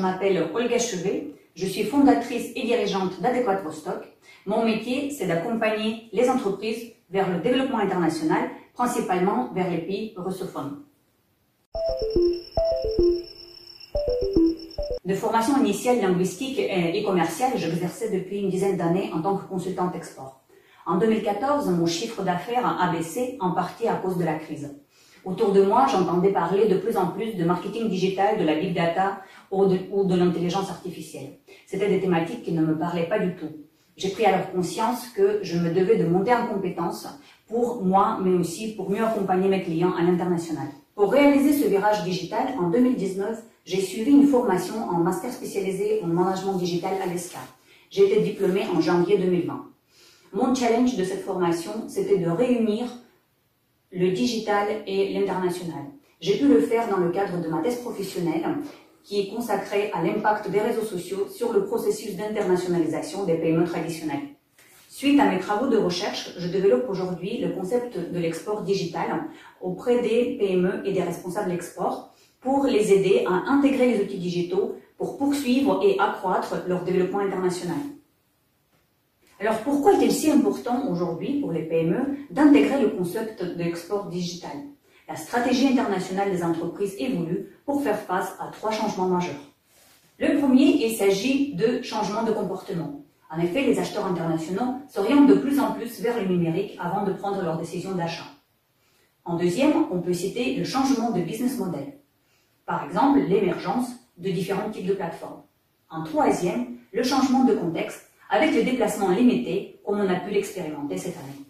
m'appelle Olga Chevet, je suis fondatrice et dirigeante d'Adéquate Vostok. Mon métier, c'est d'accompagner les entreprises vers le développement international, principalement vers les pays russophones. De formation initiale linguistique et commerciale, j'exerçais depuis une dizaine d'années en tant que consultante export. En 2014, mon chiffre d'affaires a baissé en partie à cause de la crise. Autour de moi, j'entendais parler de plus en plus de marketing digital, de la big data ou de, l'intelligence artificielle. C'était des thématiques qui ne me parlaient pas du tout. J'ai pris alors conscience que je me devais de monter en compétences pour moi, mais aussi pour mieux accompagner mes clients à l'international. Pour réaliser ce virage digital, en 2019, j'ai suivi une formation en master spécialisé en management digital à l'ESCA. J'ai été diplômée en janvier 2020. Mon challenge de cette formation, c'était de réunir le digital et l'international. J'ai pu le faire dans le cadre de ma thèse professionnelle qui est consacrée à l'impact des réseaux sociaux sur le processus d'internationalisation des PME traditionnels. Suite à mes travaux de recherche, je développe aujourd'hui le concept de l'export digital auprès des PME et des responsables export pour les aider à intégrer les outils digitaux pour poursuivre et accroître leur développement international. Alors pourquoi est-il si important aujourd'hui pour les PME d'intégrer le concept de l'export digital? La stratégie internationale des entreprises évolue pour faire face à trois changements majeurs. Le premier, il s'agit de changement de comportement. En effet, les acheteurs internationaux s'orientent de plus en plus vers le numérique avant de prendre leurs décisions d'achat. En deuxième, on peut citer le changement de business model. Par exemple, l'émergence de différents types de plateformes. En troisième, le changement de contexte avec les déplacements limités, comme on a pu l'expérimenter cette année.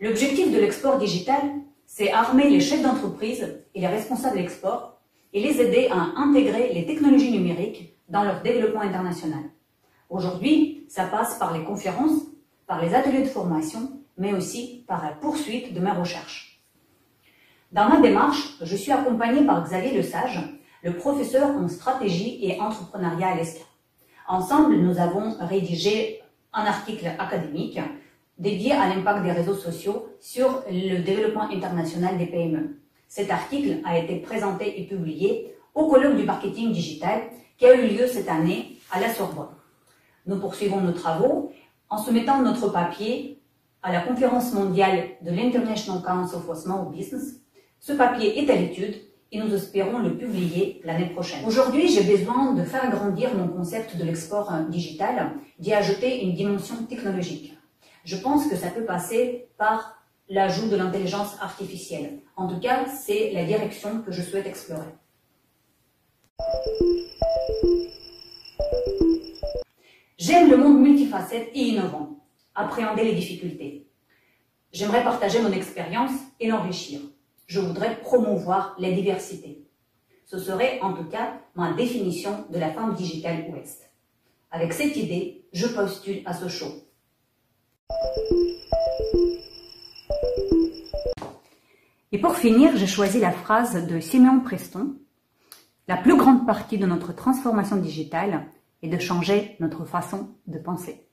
L'objectif de l'export digital, c'est armer les chefs d'entreprise et les responsables d'export et les aider à intégrer les technologies numériques dans leur développement international. Aujourd'hui, ça passe par les conférences, par les ateliers de formation, mais aussi par la poursuite de mes recherches. Dans ma démarche, je suis accompagnée par Xavier Lesage, le professeur en stratégie et entrepreneuriat à l'ESCA. Ensemble, nous avons rédigé un article académique dédié à l'impact des réseaux sociaux sur le développement international des PME. Cet article a été présenté et publié au colloque du marketing digital qui a eu lieu cette année à la Sorbonne. Nous poursuivons nos travaux en soumettant notre papier à la conférence mondiale de l'International Council for Small Business. Ce papier est à l'étude et nous espérons le publier l'année prochaine. Aujourd'hui, j'ai besoin de faire grandir mon concept de l'export digital, d'y ajouter une dimension technologique. Je pense que ça peut passer par l'ajout de l'intelligence artificielle. En tout cas, c'est la direction que je souhaite explorer. J'aime le monde multifacette et innovant, appréhender les difficultés. J'aimerais partager mon expérience et l'enrichir je voudrais promouvoir la diversité. Ce serait en tout cas ma définition de la femme digitale ouest. Avec cette idée, je postule à ce show. Et pour finir, j'ai choisi la phrase de Simeon Preston. La plus grande partie de notre transformation digitale est de changer notre façon de penser.